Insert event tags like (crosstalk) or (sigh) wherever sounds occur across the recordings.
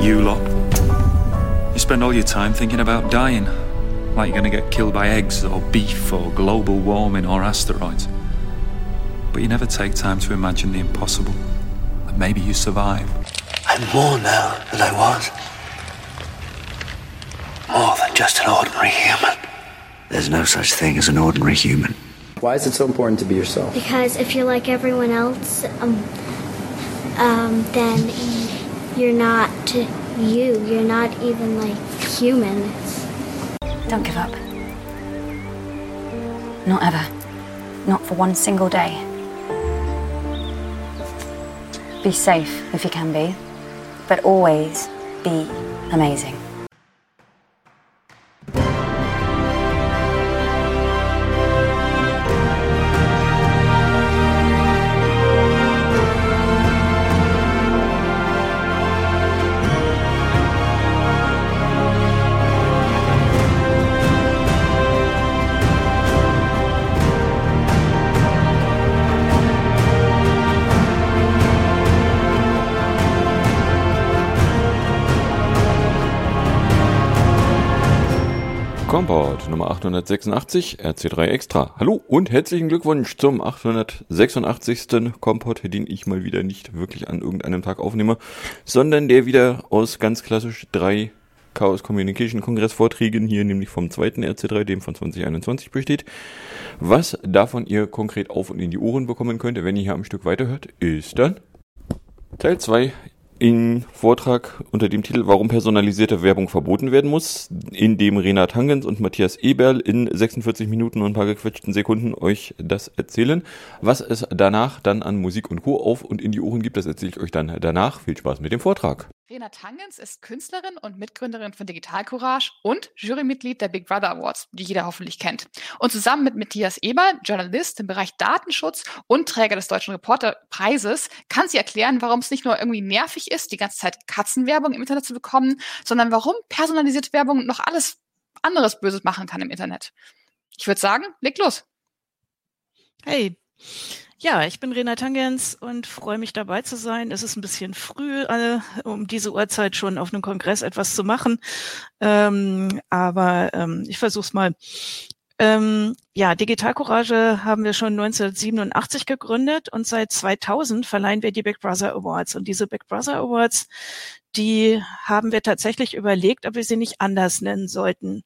You lot. You spend all your time thinking about dying. Like you're gonna get killed by eggs or beef or global warming or asteroids. But you never take time to imagine the impossible. That maybe you survive. I'm more now than I was. More than just an ordinary human. There's no such thing as an ordinary human. Why is it so important to be yourself? Because if you're like everyone else, um, um, then you're not you. You're not even like human. Don't give up. Not ever. Not for one single day. Be safe if you can be, but always be amazing. 886 RC3 Extra. Hallo und herzlichen Glückwunsch zum 886. Komport, den ich mal wieder nicht wirklich an irgendeinem Tag aufnehme, sondern der wieder aus ganz klassisch drei Chaos Communication Kongress Vorträgen hier, nämlich vom zweiten RC3, dem von 2021 besteht. Was davon ihr konkret auf und in die Ohren bekommen könnt, wenn ihr hier am Stück weiterhört, ist dann Teil 2 in Vortrag unter dem Titel Warum personalisierte Werbung verboten werden muss, in dem Renat Hangens und Matthias Eberl in 46 Minuten und ein paar gequetschten Sekunden euch das erzählen. Was es danach dann an Musik und Co. auf und in die Ohren gibt, das erzähle ich euch dann danach. Viel Spaß mit dem Vortrag. Renat Hangens ist Künstlerin und Mitgründerin von Digital Courage und Jurymitglied der Big Brother Awards, die jeder hoffentlich kennt. Und zusammen mit Matthias Eber, Journalist im Bereich Datenschutz und Träger des Deutschen Reporterpreises, kann sie erklären, warum es nicht nur irgendwie nervig ist, die ganze Zeit Katzenwerbung im Internet zu bekommen, sondern warum personalisierte Werbung noch alles anderes Böses machen kann im Internet. Ich würde sagen, leg los. Hey. Ja, ich bin Rena Tangens und freue mich dabei zu sein. Es ist ein bisschen früh, äh, um diese Uhrzeit schon auf einem Kongress etwas zu machen. Ähm, aber ähm, ich versuche es mal. Ähm, ja, Digital Courage haben wir schon 1987 gegründet und seit 2000 verleihen wir die Big Brother Awards. Und diese Big Brother Awards, die haben wir tatsächlich überlegt, ob wir sie nicht anders nennen sollten.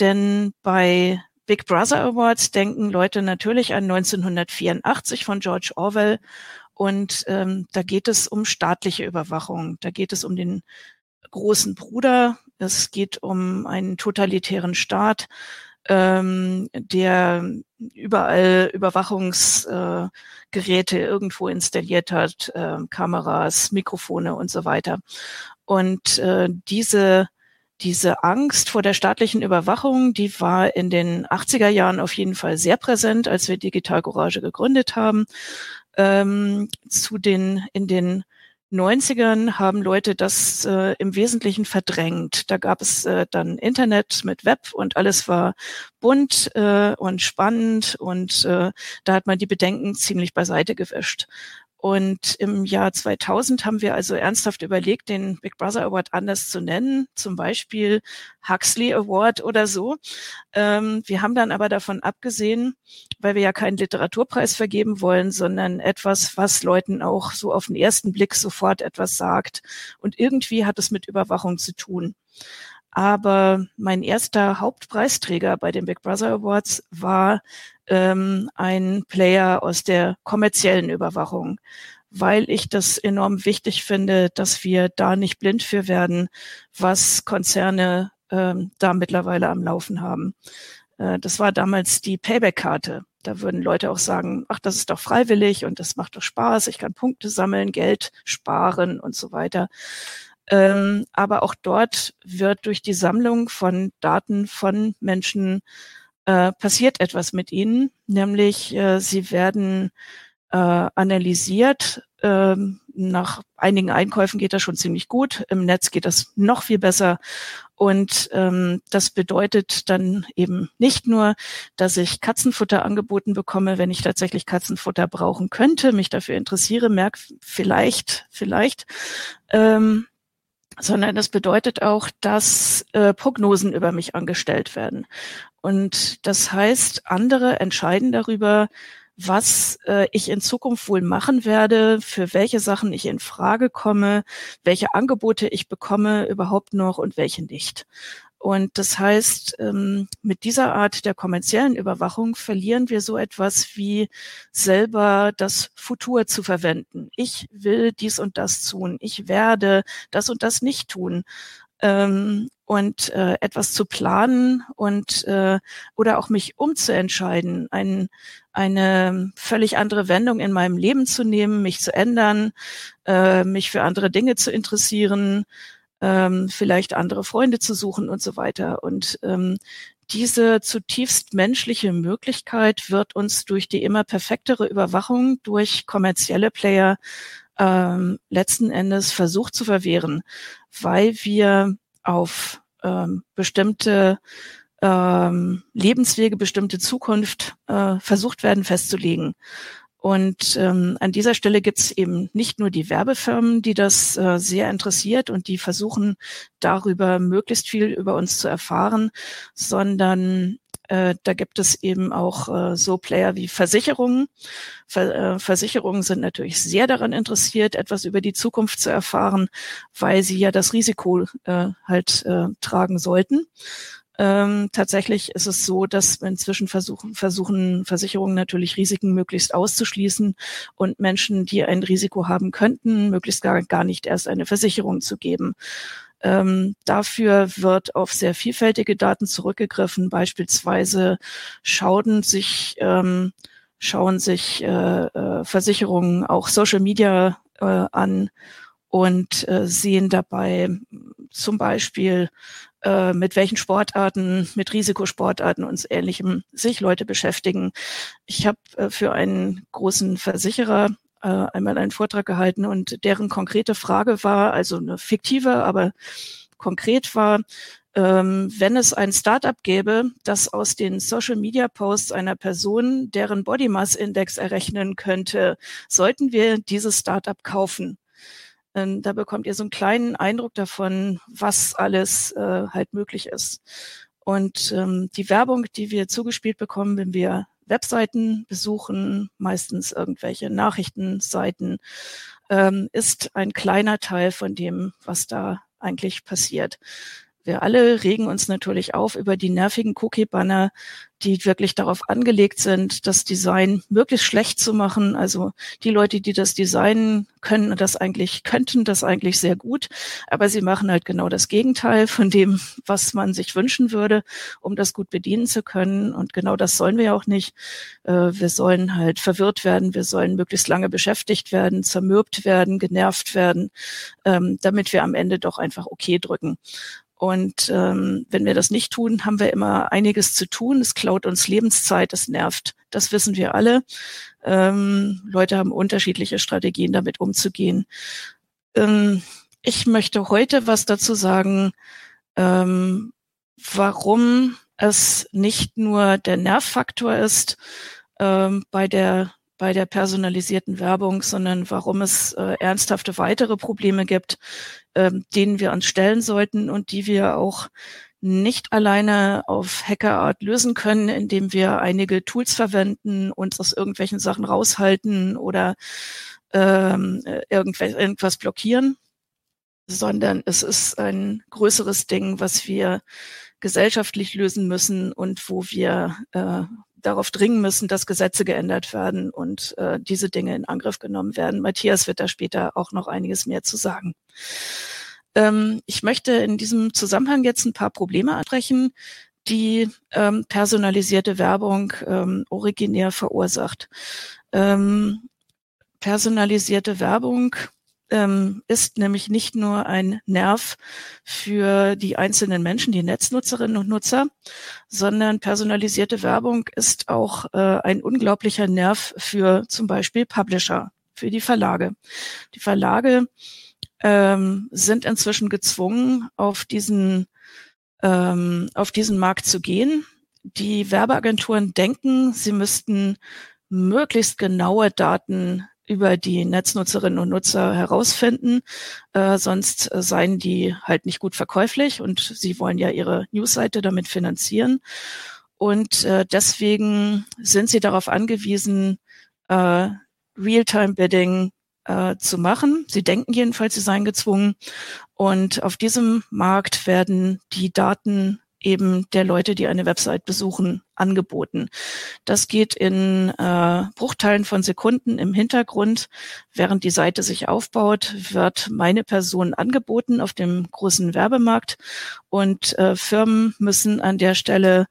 Denn bei Big Brother Awards denken Leute natürlich an 1984 von George Orwell. Und ähm, da geht es um staatliche Überwachung. Da geht es um den großen Bruder. Es geht um einen totalitären Staat, ähm, der überall Überwachungsgeräte äh, irgendwo installiert hat, äh, Kameras, Mikrofone und so weiter. Und äh, diese diese Angst vor der staatlichen Überwachung, die war in den 80er Jahren auf jeden Fall sehr präsent, als wir Digital Courage gegründet haben. Ähm, zu den, in den 90ern haben Leute das äh, im Wesentlichen verdrängt. Da gab es äh, dann Internet mit Web und alles war bunt äh, und spannend und äh, da hat man die Bedenken ziemlich beiseite gewischt. Und im Jahr 2000 haben wir also ernsthaft überlegt, den Big Brother Award anders zu nennen, zum Beispiel Huxley Award oder so. Ähm, wir haben dann aber davon abgesehen, weil wir ja keinen Literaturpreis vergeben wollen, sondern etwas, was Leuten auch so auf den ersten Blick sofort etwas sagt. Und irgendwie hat es mit Überwachung zu tun. Aber mein erster Hauptpreisträger bei den Big Brother Awards war ähm, ein Player aus der kommerziellen Überwachung, weil ich das enorm wichtig finde, dass wir da nicht blind für werden, was Konzerne ähm, da mittlerweile am Laufen haben. Äh, das war damals die Payback-Karte. Da würden Leute auch sagen, ach, das ist doch freiwillig und das macht doch Spaß, ich kann Punkte sammeln, Geld sparen und so weiter. Ähm, aber auch dort wird durch die Sammlung von Daten von Menschen äh, passiert etwas mit ihnen, nämlich äh, sie werden äh, analysiert. Ähm, nach einigen Einkäufen geht das schon ziemlich gut. Im Netz geht das noch viel besser. Und ähm, das bedeutet dann eben nicht nur, dass ich Katzenfutter angeboten bekomme, wenn ich tatsächlich Katzenfutter brauchen könnte, mich dafür interessiere, merke vielleicht, vielleicht, ähm, sondern es bedeutet auch, dass äh, Prognosen über mich angestellt werden. Und das heißt, andere entscheiden darüber, was äh, ich in Zukunft wohl machen werde, für welche Sachen ich in Frage komme, welche Angebote ich bekomme überhaupt noch und welche nicht. Und das heißt, ähm, mit dieser Art der kommerziellen Überwachung verlieren wir so etwas wie selber das Futur zu verwenden. Ich will dies und das tun. Ich werde das und das nicht tun. Ähm, und äh, etwas zu planen und äh, oder auch mich umzuentscheiden, ein, eine völlig andere Wendung in meinem Leben zu nehmen, mich zu ändern, äh, mich für andere Dinge zu interessieren, ähm, vielleicht andere Freunde zu suchen und so weiter. Und ähm, diese zutiefst menschliche Möglichkeit wird uns durch die immer perfektere Überwachung durch kommerzielle Player ähm, letzten Endes versucht zu verwehren, weil wir auf ähm, bestimmte ähm, Lebenswege, bestimmte Zukunft äh, versucht werden festzulegen. Und ähm, an dieser Stelle gibt es eben nicht nur die Werbefirmen, die das äh, sehr interessiert und die versuchen darüber möglichst viel über uns zu erfahren, sondern äh, da gibt es eben auch äh, so Player wie Versicherungen. Ver, äh, Versicherungen sind natürlich sehr daran interessiert, etwas über die Zukunft zu erfahren, weil sie ja das Risiko äh, halt äh, tragen sollten. Ähm, tatsächlich ist es so, dass inzwischen versuchen, versuchen Versicherungen natürlich Risiken möglichst auszuschließen und Menschen, die ein Risiko haben könnten, möglichst gar, gar nicht erst eine Versicherung zu geben. Ähm, dafür wird auf sehr vielfältige Daten zurückgegriffen. Beispielsweise schauen sich, ähm, schauen sich äh, äh, Versicherungen auch Social Media äh, an und äh, sehen dabei zum Beispiel äh, mit welchen Sportarten, mit Risikosportarten und Ähnlichem sich Leute beschäftigen. Ich habe äh, für einen großen Versicherer äh, einmal einen Vortrag gehalten und deren konkrete Frage war, also eine fiktive, aber konkret war, ähm, wenn es ein Startup gäbe, das aus den Social Media Posts einer Person deren Body Mass Index errechnen könnte, sollten wir dieses Startup kaufen? Ähm, da bekommt ihr so einen kleinen Eindruck davon, was alles äh, halt möglich ist. Und ähm, die Werbung, die wir zugespielt bekommen, wenn wir Webseiten besuchen, meistens irgendwelche Nachrichtenseiten, ähm, ist ein kleiner Teil von dem, was da eigentlich passiert. Wir alle regen uns natürlich auf über die nervigen Cookie-Banner, die wirklich darauf angelegt sind, das Design möglichst schlecht zu machen. Also die Leute, die das designen, können das eigentlich, könnten das eigentlich sehr gut, aber sie machen halt genau das Gegenteil von dem, was man sich wünschen würde, um das gut bedienen zu können. Und genau das sollen wir auch nicht. Äh, wir sollen halt verwirrt werden, wir sollen möglichst lange beschäftigt werden, zermürbt werden, genervt werden, ähm, damit wir am Ende doch einfach okay drücken. Und ähm, wenn wir das nicht tun, haben wir immer einiges zu tun. Es klaut uns Lebenszeit, es nervt. Das wissen wir alle. Ähm, Leute haben unterschiedliche Strategien, damit umzugehen. Ähm, ich möchte heute was dazu sagen, ähm, warum es nicht nur der Nervfaktor ist ähm, bei der bei der personalisierten Werbung, sondern warum es äh, ernsthafte weitere Probleme gibt, ähm, denen wir uns stellen sollten und die wir auch nicht alleine auf Hackerart lösen können, indem wir einige Tools verwenden, uns aus irgendwelchen Sachen raushalten oder ähm, irgendwas blockieren, sondern es ist ein größeres Ding, was wir gesellschaftlich lösen müssen und wo wir äh, darauf dringen müssen, dass Gesetze geändert werden und äh, diese Dinge in Angriff genommen werden. Matthias wird da später auch noch einiges mehr zu sagen. Ähm, ich möchte in diesem Zusammenhang jetzt ein paar Probleme ansprechen, die ähm, personalisierte Werbung ähm, originär verursacht. Ähm, personalisierte Werbung ähm, ist nämlich nicht nur ein Nerv für die einzelnen Menschen, die Netznutzerinnen und Nutzer, sondern personalisierte Werbung ist auch äh, ein unglaublicher Nerv für zum Beispiel Publisher, für die Verlage. Die Verlage ähm, sind inzwischen gezwungen, auf diesen ähm, auf diesen Markt zu gehen. Die Werbeagenturen denken, sie müssten möglichst genaue Daten über die Netznutzerinnen und Nutzer herausfinden. Äh, sonst äh, seien die halt nicht gut verkäuflich und sie wollen ja ihre Newsseite damit finanzieren. Und äh, deswegen sind sie darauf angewiesen, äh, Real-Time-Bidding äh, zu machen. Sie denken jedenfalls, sie seien gezwungen. Und auf diesem Markt werden die Daten eben der Leute, die eine Website besuchen, angeboten. Das geht in äh, Bruchteilen von Sekunden im Hintergrund. Während die Seite sich aufbaut, wird meine Person angeboten auf dem großen Werbemarkt und äh, Firmen müssen an der Stelle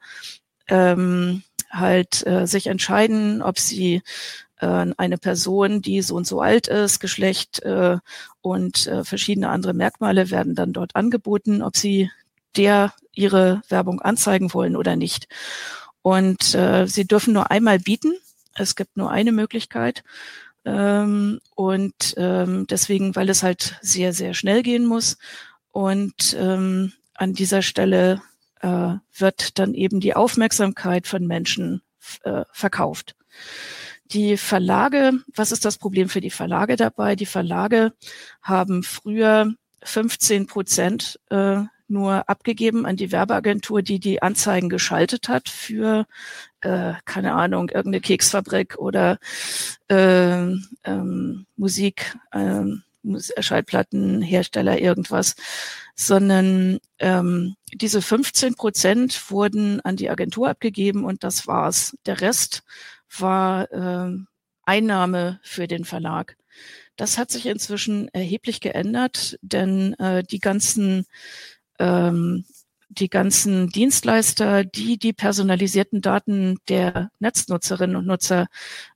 ähm, halt äh, sich entscheiden, ob sie äh, eine Person, die so und so alt ist, Geschlecht äh, und äh, verschiedene andere Merkmale werden dann dort angeboten, ob sie der ihre Werbung anzeigen wollen oder nicht. Und äh, sie dürfen nur einmal bieten. Es gibt nur eine Möglichkeit. Ähm, und ähm, deswegen, weil es halt sehr, sehr schnell gehen muss. Und ähm, an dieser Stelle äh, wird dann eben die Aufmerksamkeit von Menschen äh, verkauft. Die Verlage, was ist das Problem für die Verlage dabei? Die Verlage haben früher 15 Prozent äh, nur abgegeben an die Werbeagentur, die die Anzeigen geschaltet hat für, äh, keine Ahnung, irgendeine Keksfabrik oder äh, ähm, Musik, äh, Schallplattenhersteller, irgendwas, sondern ähm, diese 15 Prozent wurden an die Agentur abgegeben und das war's. Der Rest war äh, Einnahme für den Verlag. Das hat sich inzwischen erheblich geändert, denn äh, die ganzen ähm, die ganzen Dienstleister, die die personalisierten Daten der Netznutzerinnen und Nutzer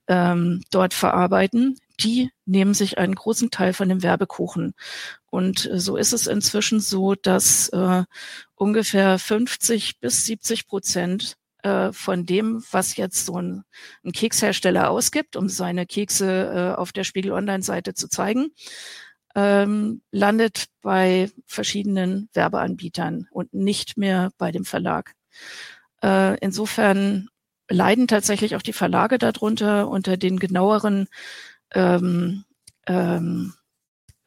ähm, dort verarbeiten, die nehmen sich einen großen Teil von dem Werbekuchen. Und so ist es inzwischen so, dass äh, ungefähr 50 bis 70 Prozent äh, von dem, was jetzt so ein, ein Kekshersteller ausgibt, um seine Kekse äh, auf der Spiegel Online-Seite zu zeigen, ähm, landet bei verschiedenen Werbeanbietern und nicht mehr bei dem Verlag. Äh, insofern leiden tatsächlich auch die Verlage darunter unter den genaueren ähm, ähm,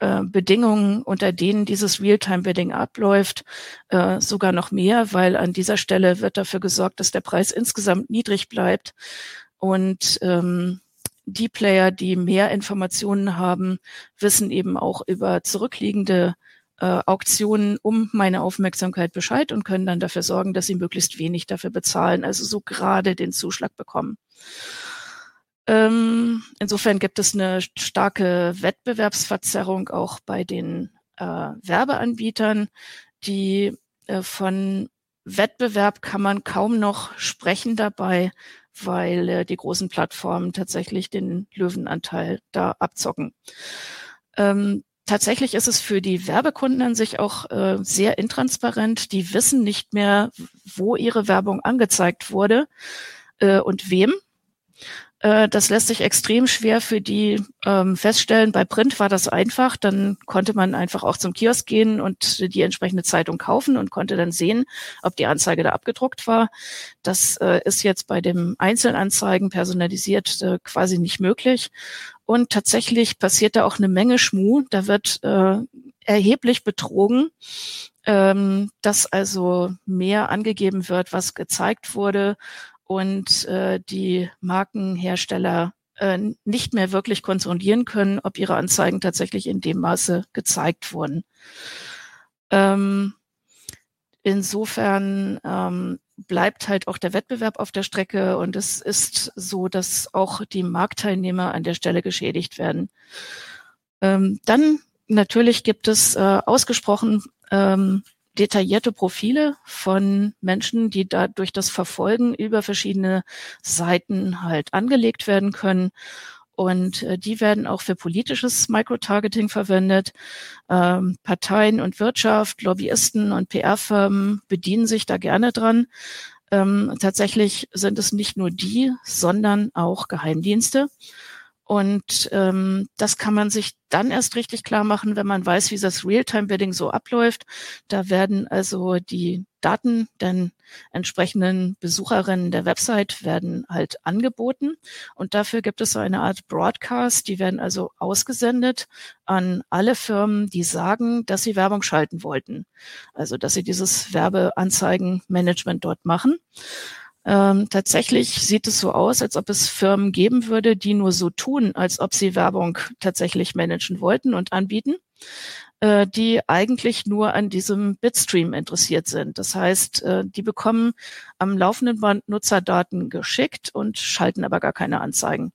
äh, Bedingungen, unter denen dieses Realtime-Bidding abläuft, äh, sogar noch mehr, weil an dieser Stelle wird dafür gesorgt, dass der Preis insgesamt niedrig bleibt und ähm, die Player, die mehr Informationen haben, wissen eben auch über zurückliegende äh, Auktionen um meine Aufmerksamkeit Bescheid und können dann dafür sorgen, dass sie möglichst wenig dafür bezahlen, also so gerade den Zuschlag bekommen. Ähm, insofern gibt es eine starke Wettbewerbsverzerrung auch bei den äh, Werbeanbietern, die äh, von Wettbewerb kann man kaum noch sprechen dabei, weil äh, die großen Plattformen tatsächlich den Löwenanteil da abzocken. Ähm, tatsächlich ist es für die Werbekunden an sich auch äh, sehr intransparent. Die wissen nicht mehr, wo ihre Werbung angezeigt wurde äh, und wem. Äh, das lässt sich extrem schwer für die ähm, feststellen. Bei Print war das einfach. Dann konnte man einfach auch zum Kiosk gehen und die entsprechende Zeitung kaufen und konnte dann sehen, ob die Anzeige da abgedruckt war. Das äh, ist jetzt bei dem Einzelanzeigen personalisiert äh, quasi nicht möglich. Und tatsächlich passiert da auch eine Menge Schmu. Da wird äh, erheblich betrogen, ähm, dass also mehr angegeben wird, was gezeigt wurde und äh, die Markenhersteller äh, nicht mehr wirklich kontrollieren können, ob ihre Anzeigen tatsächlich in dem Maße gezeigt wurden. Ähm, insofern ähm, bleibt halt auch der Wettbewerb auf der Strecke und es ist so, dass auch die Marktteilnehmer an der Stelle geschädigt werden. Ähm, dann natürlich gibt es äh, ausgesprochen ähm, detaillierte Profile von Menschen, die da durch das Verfolgen über verschiedene Seiten halt angelegt werden können. Und äh, die werden auch für politisches Microtargeting verwendet. Ähm, Parteien und Wirtschaft, Lobbyisten und PR-Firmen bedienen sich da gerne dran. Ähm, tatsächlich sind es nicht nur die, sondern auch Geheimdienste. Und ähm, das kann man sich dann erst richtig klar machen, wenn man weiß, wie das Realtime-Bidding so abläuft. Da werden also die Daten den entsprechenden Besucherinnen der Website werden halt angeboten. Und dafür gibt es so eine Art Broadcast. Die werden also ausgesendet an alle Firmen, die sagen, dass sie Werbung schalten wollten. Also, dass sie dieses Werbeanzeigenmanagement dort machen. Ähm, tatsächlich sieht es so aus, als ob es Firmen geben würde, die nur so tun, als ob sie Werbung tatsächlich managen wollten und anbieten, äh, die eigentlich nur an diesem Bitstream interessiert sind. Das heißt, äh, die bekommen am laufenden Band Nutzerdaten geschickt und schalten aber gar keine Anzeigen.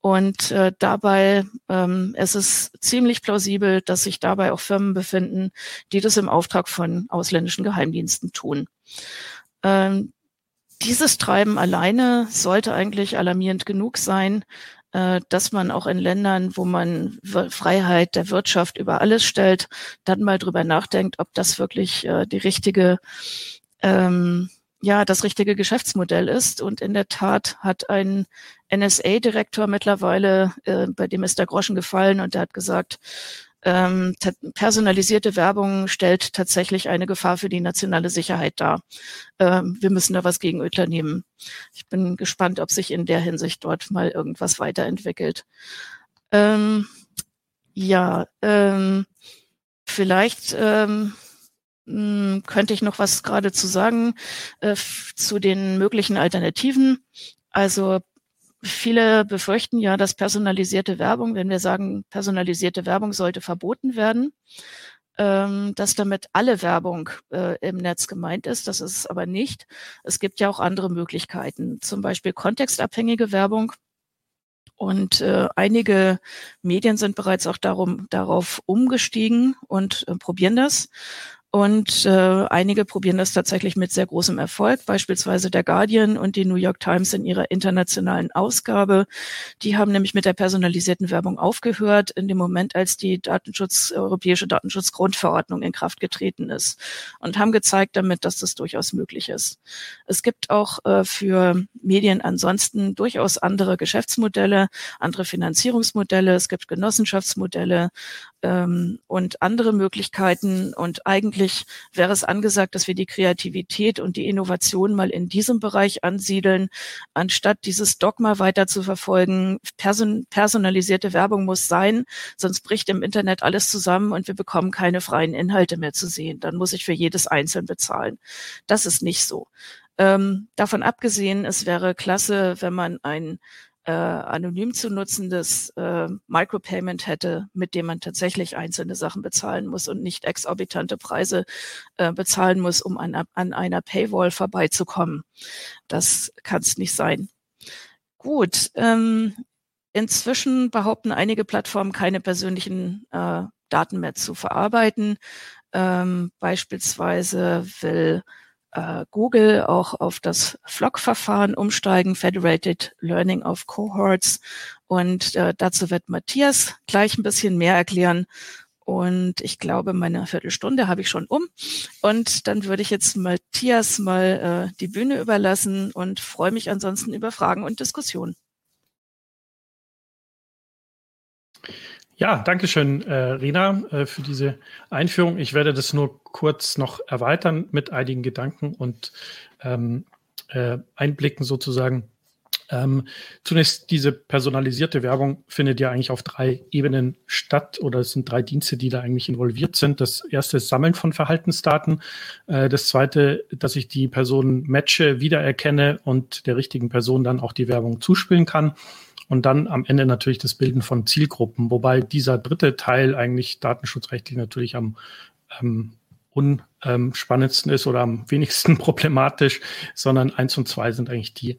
Und äh, dabei ähm, es ist es ziemlich plausibel, dass sich dabei auch Firmen befinden, die das im Auftrag von ausländischen Geheimdiensten tun. Ähm, dieses Treiben alleine sollte eigentlich alarmierend genug sein, äh, dass man auch in Ländern, wo man Freiheit der Wirtschaft über alles stellt, dann mal drüber nachdenkt, ob das wirklich äh, die richtige, ähm, ja, das richtige Geschäftsmodell ist. Und in der Tat hat ein NSA-Direktor mittlerweile, äh, bei dem ist der Groschen gefallen und der hat gesagt, ähm, personalisierte Werbung stellt tatsächlich eine Gefahr für die nationale Sicherheit dar. Ähm, wir müssen da was gegen unternehmen. Ich bin gespannt, ob sich in der Hinsicht dort mal irgendwas weiterentwickelt. Ähm, ja, ähm, vielleicht ähm, hm, könnte ich noch was gerade zu sagen äh, zu den möglichen Alternativen. Also Viele befürchten ja, dass personalisierte Werbung, wenn wir sagen, personalisierte Werbung sollte verboten werden, ähm, dass damit alle Werbung äh, im Netz gemeint ist. Das ist es aber nicht. Es gibt ja auch andere Möglichkeiten, zum Beispiel kontextabhängige Werbung. Und äh, einige Medien sind bereits auch darum, darauf umgestiegen und äh, probieren das. Und äh, einige probieren das tatsächlich mit sehr großem Erfolg, beispielsweise der Guardian und die New York Times in ihrer internationalen Ausgabe. Die haben nämlich mit der personalisierten Werbung aufgehört in dem Moment, als die Datenschutz, europäische Datenschutzgrundverordnung in Kraft getreten ist und haben gezeigt damit, dass das durchaus möglich ist. Es gibt auch äh, für Medien ansonsten durchaus andere Geschäftsmodelle, andere Finanzierungsmodelle. Es gibt Genossenschaftsmodelle ähm, und andere Möglichkeiten. Und eigentlich wäre es angesagt, dass wir die Kreativität und die Innovation mal in diesem Bereich ansiedeln, anstatt dieses Dogma weiter zu verfolgen. Person personalisierte Werbung muss sein, sonst bricht im Internet alles zusammen und wir bekommen keine freien Inhalte mehr zu sehen. Dann muss ich für jedes einzeln bezahlen. Das ist nicht so. Ähm, davon abgesehen, es wäre klasse, wenn man ein äh, anonym zu nutzendes äh, Micropayment hätte, mit dem man tatsächlich einzelne Sachen bezahlen muss und nicht exorbitante Preise äh, bezahlen muss, um an, an einer Paywall vorbeizukommen. Das kann es nicht sein. Gut, ähm, inzwischen behaupten einige Plattformen keine persönlichen äh, Daten mehr zu verarbeiten. Ähm, beispielsweise will äh, Google auch auf das FLOC-Verfahren umsteigen, Federated Learning of Cohorts. Und äh, dazu wird Matthias gleich ein bisschen mehr erklären. Und ich glaube, meine Viertelstunde habe ich schon um. Und dann würde ich jetzt Matthias mal äh, die Bühne überlassen und freue mich ansonsten über Fragen und Diskussionen. Ja, danke schön, äh, Rina, äh, für diese Einführung. Ich werde das nur kurz noch erweitern mit einigen Gedanken und ähm, äh, Einblicken sozusagen. Ähm, zunächst diese personalisierte Werbung findet ja eigentlich auf drei Ebenen statt oder es sind drei Dienste, die da eigentlich involviert sind. Das erste ist Sammeln von Verhaltensdaten. Äh, das zweite, dass ich die Person matche, wiedererkenne und der richtigen Person dann auch die Werbung zuspielen kann. Und dann am Ende natürlich das Bilden von Zielgruppen, wobei dieser dritte Teil eigentlich datenschutzrechtlich natürlich am ähm, unspannendsten ist oder am (laughs) wenigsten problematisch, sondern eins und zwei sind eigentlich die,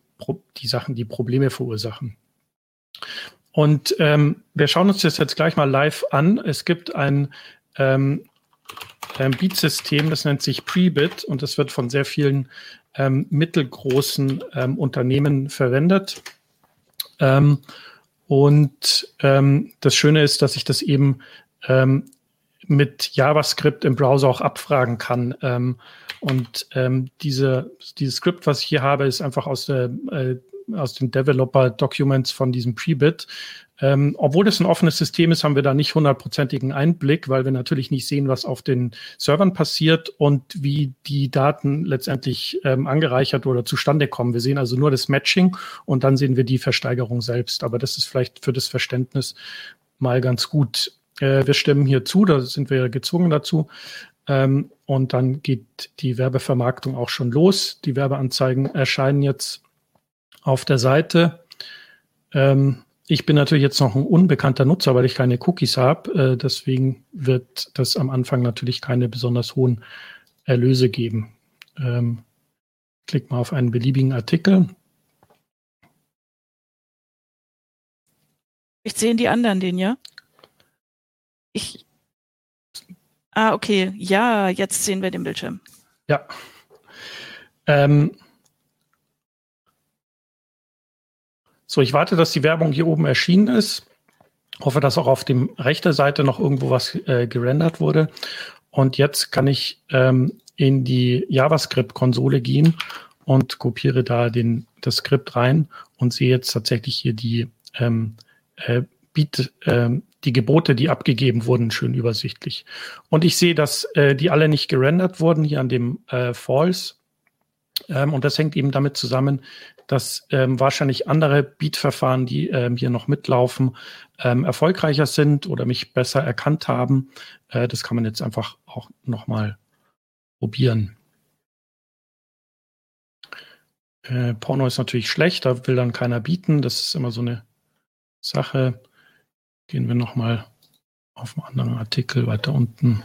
die Sachen, die Probleme verursachen. Und ähm, wir schauen uns das jetzt gleich mal live an. Es gibt ein ähm, ein Beat-System, das nennt sich Prebit und das wird von sehr vielen ähm, mittelgroßen ähm, Unternehmen verwendet. Ähm, und ähm, das Schöne ist, dass ich das eben ähm, mit JavaScript im Browser auch abfragen kann. Ähm, und ähm, diese, dieses Skript, was ich hier habe, ist einfach aus, der, äh, aus den Developer-Documents von diesem Prebit. Ähm, obwohl das ein offenes System ist, haben wir da nicht hundertprozentigen Einblick, weil wir natürlich nicht sehen, was auf den Servern passiert und wie die Daten letztendlich ähm, angereichert oder zustande kommen. Wir sehen also nur das Matching und dann sehen wir die Versteigerung selbst. Aber das ist vielleicht für das Verständnis mal ganz gut. Äh, wir stimmen hier zu, da sind wir gezwungen dazu. Ähm, und dann geht die Werbevermarktung auch schon los. Die Werbeanzeigen erscheinen jetzt auf der Seite. Ähm, ich bin natürlich jetzt noch ein unbekannter Nutzer, weil ich keine Cookies habe. Äh, deswegen wird das am Anfang natürlich keine besonders hohen Erlöse geben. Ähm, klick mal auf einen beliebigen Artikel. Ich sehen die anderen den, ja? Ich. Ah, okay. Ja, jetzt sehen wir den Bildschirm. Ja. Ähm, So, ich warte, dass die Werbung hier oben erschienen ist. Hoffe, dass auch auf dem rechten Seite noch irgendwo was äh, gerendert wurde. Und jetzt kann ich ähm, in die JavaScript-Konsole gehen und kopiere da den, das Skript rein und sehe jetzt tatsächlich hier die, ähm, äh, Beat, äh, die Gebote, die abgegeben wurden, schön übersichtlich. Und ich sehe, dass äh, die alle nicht gerendert wurden hier an dem äh, False. Ähm, und das hängt eben damit zusammen, dass ähm, wahrscheinlich andere Beat-Verfahren, die ähm, hier noch mitlaufen, ähm, erfolgreicher sind oder mich besser erkannt haben. Äh, das kann man jetzt einfach auch nochmal probieren. Äh, Porno ist natürlich schlecht, da will dann keiner bieten. Das ist immer so eine Sache. Gehen wir nochmal auf einen anderen Artikel weiter unten.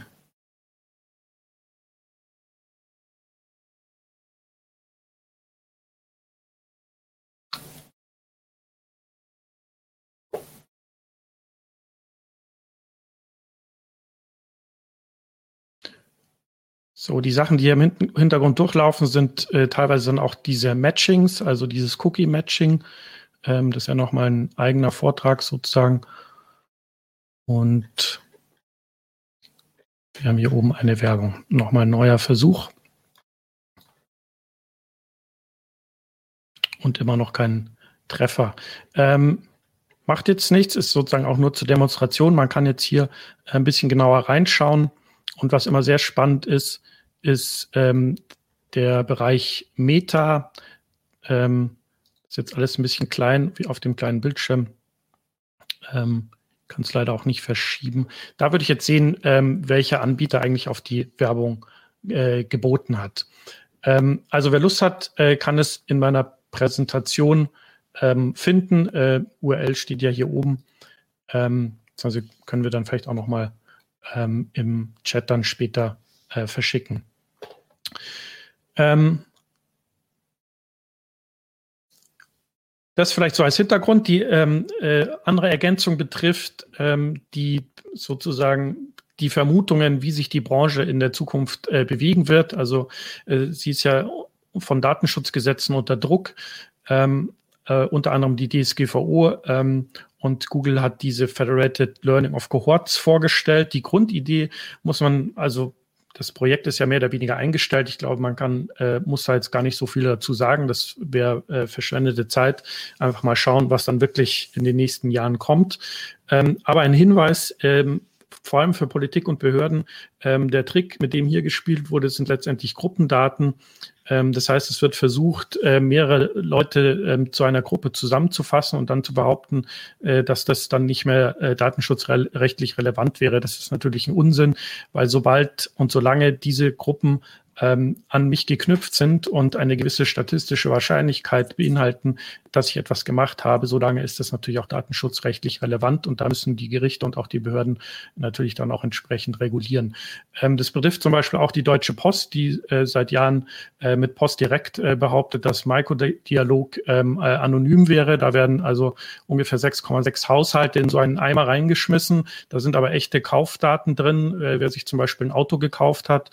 So, die Sachen, die hier im Hintergrund durchlaufen, sind äh, teilweise dann auch diese Matchings, also dieses Cookie-Matching. Ähm, das ist ja nochmal ein eigener Vortrag sozusagen. Und wir haben hier oben eine Werbung. Nochmal ein neuer Versuch. Und immer noch kein Treffer. Ähm, macht jetzt nichts, ist sozusagen auch nur zur Demonstration. Man kann jetzt hier ein bisschen genauer reinschauen. Und was immer sehr spannend ist, ist ähm, der Bereich Meta. Ähm, ist jetzt alles ein bisschen klein, wie auf dem kleinen Bildschirm. Ähm, Kann es leider auch nicht verschieben. Da würde ich jetzt sehen, ähm, welcher Anbieter eigentlich auf die Werbung äh, geboten hat. Ähm, also wer Lust hat, äh, kann es in meiner Präsentation ähm, finden. Äh, URL steht ja hier oben. Ähm, also können wir dann vielleicht auch noch mal ähm, im Chat dann später äh, verschicken. Ähm, das vielleicht so als Hintergrund. Die ähm, äh, andere Ergänzung betrifft ähm, die sozusagen die Vermutungen, wie sich die Branche in der Zukunft äh, bewegen wird. Also äh, sie ist ja von Datenschutzgesetzen unter Druck, ähm, äh, unter anderem die DSGVO. Ähm, und Google hat diese Federated Learning of Cohorts vorgestellt. Die Grundidee muss man also das Projekt ist ja mehr oder weniger eingestellt. Ich glaube, man kann, äh, muss da jetzt gar nicht so viel dazu sagen. Das wäre äh, verschwendete Zeit. Einfach mal schauen, was dann wirklich in den nächsten Jahren kommt. Ähm, aber ein Hinweis, ähm, vor allem für Politik und Behörden, ähm, der Trick, mit dem hier gespielt wurde, sind letztendlich Gruppendaten. Ähm, das heißt, es wird versucht, äh, mehrere Leute ähm, zu einer Gruppe zusammenzufassen und dann zu behaupten, äh, dass das dann nicht mehr äh, datenschutzrechtlich relevant wäre. Das ist natürlich ein Unsinn, weil sobald und solange diese Gruppen ähm, an mich geknüpft sind und eine gewisse statistische Wahrscheinlichkeit beinhalten, dass ich etwas gemacht habe, solange ist das natürlich auch datenschutzrechtlich relevant und da müssen die Gerichte und auch die Behörden natürlich dann auch entsprechend regulieren. Ähm, das betrifft zum Beispiel auch die Deutsche Post, die äh, seit Jahren äh, mit Post direkt äh, behauptet, dass Microdialog ähm, äh, anonym wäre. Da werden also ungefähr 6,6 Haushalte in so einen Eimer reingeschmissen. Da sind aber echte Kaufdaten drin. Äh, wer sich zum Beispiel ein Auto gekauft hat,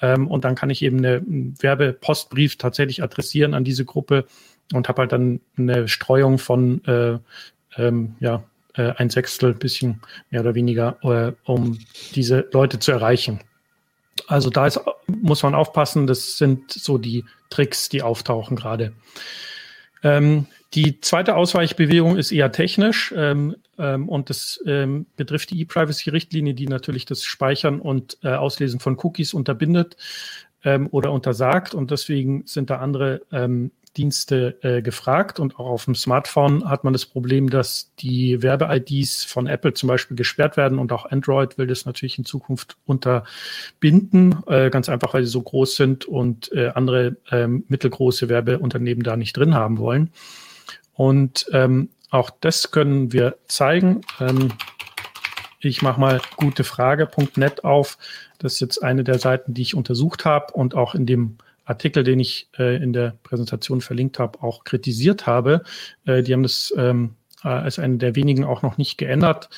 ähm, und dann kann ich eben einen Werbepostbrief tatsächlich adressieren an diese Gruppe und habe halt dann eine Streuung von äh, ähm, ja, äh, ein Sechstel, bisschen mehr oder weniger, äh, um diese Leute zu erreichen. Also da ist, muss man aufpassen, das sind so die Tricks, die auftauchen gerade. Ähm, die zweite Ausweichbewegung ist eher technisch ähm, ähm, und das ähm, betrifft die E-Privacy-Richtlinie, die natürlich das Speichern und äh, Auslesen von Cookies unterbindet ähm, oder untersagt. Und deswegen sind da andere ähm, Dienste äh, gefragt und auch auf dem Smartphone hat man das Problem, dass die Werbe-IDs von Apple zum Beispiel gesperrt werden und auch Android will das natürlich in Zukunft unterbinden, äh, ganz einfach, weil sie so groß sind und äh, andere ähm, mittelgroße Werbeunternehmen da nicht drin haben wollen. Und ähm, auch das können wir zeigen. Ähm, ich mache mal gutefrage.net auf. Das ist jetzt eine der Seiten, die ich untersucht habe und auch in dem Artikel, den ich äh, in der Präsentation verlinkt habe, auch kritisiert habe. Äh, die haben das ähm, als eine der wenigen auch noch nicht geändert.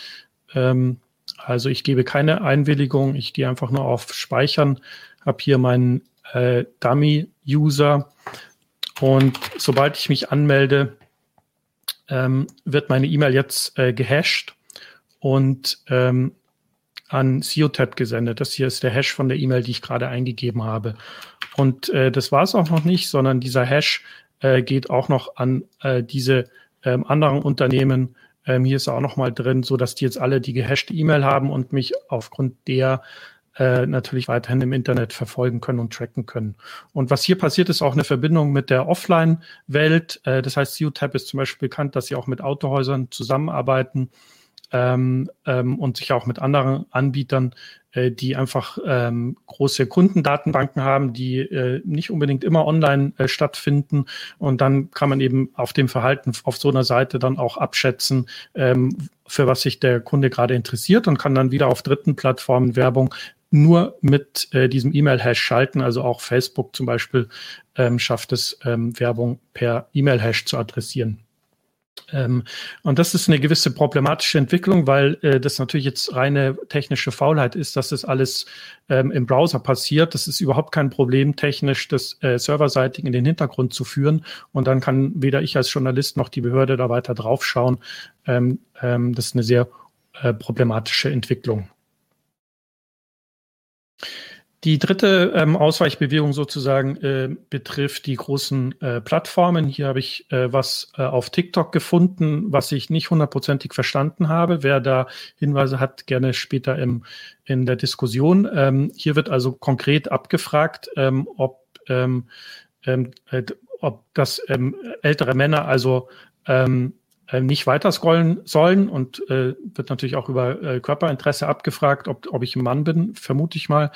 Ähm, also ich gebe keine Einwilligung, ich gehe einfach nur auf Speichern, habe hier meinen äh, Dummy-User und sobald ich mich anmelde, ähm, wird meine E-Mail jetzt äh, gehasht und ähm, an COTAP gesendet. Das hier ist der Hash von der E-Mail, die ich gerade eingegeben habe. Und äh, das war es auch noch nicht, sondern dieser Hash äh, geht auch noch an äh, diese ähm, anderen Unternehmen. Ähm, hier ist er auch noch mal drin, so dass die jetzt alle die gehashte E-Mail haben und mich aufgrund der äh, natürlich weiterhin im Internet verfolgen können und tracken können. Und was hier passiert, ist auch eine Verbindung mit der Offline-Welt. Äh, das heißt, CUTAP ist zum Beispiel bekannt, dass sie auch mit Autohäusern zusammenarbeiten ähm, ähm, und sich auch mit anderen Anbietern, äh, die einfach ähm, große Kundendatenbanken haben, die äh, nicht unbedingt immer online äh, stattfinden. Und dann kann man eben auf dem Verhalten auf so einer Seite dann auch abschätzen, ähm, für was sich der Kunde gerade interessiert und kann dann wieder auf dritten Plattformen Werbung nur mit äh, diesem E-Mail-Hash schalten. Also auch Facebook zum Beispiel ähm, schafft es, ähm, Werbung per E-Mail-Hash zu adressieren. Ähm, und das ist eine gewisse problematische Entwicklung, weil äh, das natürlich jetzt reine technische Faulheit ist, dass das alles ähm, im Browser passiert. Das ist überhaupt kein Problem, technisch das äh, serverseitig in den Hintergrund zu führen. Und dann kann weder ich als Journalist noch die Behörde da weiter draufschauen. Ähm, ähm, das ist eine sehr äh, problematische Entwicklung. Die dritte ähm, Ausweichbewegung sozusagen äh, betrifft die großen äh, Plattformen. Hier habe ich äh, was äh, auf TikTok gefunden, was ich nicht hundertprozentig verstanden habe. Wer da Hinweise hat, gerne später im, in der Diskussion. Ähm, hier wird also konkret abgefragt, ähm, ob, ähm, ähm äh, ob das ähm, ältere Männer also ähm, äh, nicht weiter scrollen sollen und äh, wird natürlich auch über äh, Körperinteresse abgefragt, ob, ob ich ein Mann bin, vermute ich mal.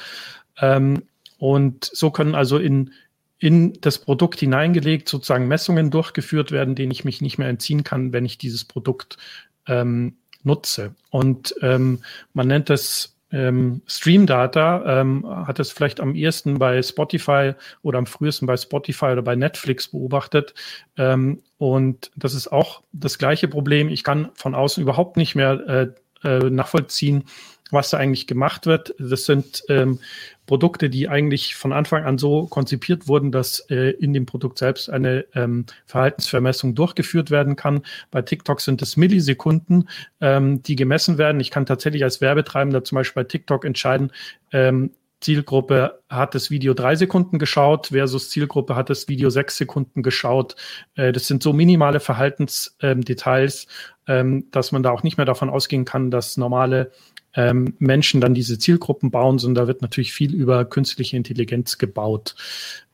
Ähm, und so können also in, in das Produkt hineingelegt sozusagen Messungen durchgeführt werden, denen ich mich nicht mehr entziehen kann, wenn ich dieses Produkt ähm, nutze. Und ähm, man nennt das ähm, Stream Data, ähm, hat es vielleicht am ehesten bei Spotify oder am frühesten bei Spotify oder bei Netflix beobachtet. Ähm, und das ist auch das gleiche Problem. Ich kann von außen überhaupt nicht mehr äh, äh, nachvollziehen, was da eigentlich gemacht wird. Das sind ähm, Produkte, die eigentlich von Anfang an so konzipiert wurden, dass äh, in dem Produkt selbst eine ähm, Verhaltensvermessung durchgeführt werden kann. Bei TikTok sind es Millisekunden, ähm, die gemessen werden. Ich kann tatsächlich als Werbetreibender zum Beispiel bei TikTok entscheiden, ähm, Zielgruppe hat das Video drei Sekunden geschaut versus Zielgruppe hat das Video sechs Sekunden geschaut. Äh, das sind so minimale Verhaltensdetails, ähm, dass man da auch nicht mehr davon ausgehen kann, dass normale ähm, Menschen dann diese Zielgruppen bauen, sondern da wird natürlich viel über künstliche Intelligenz gebaut.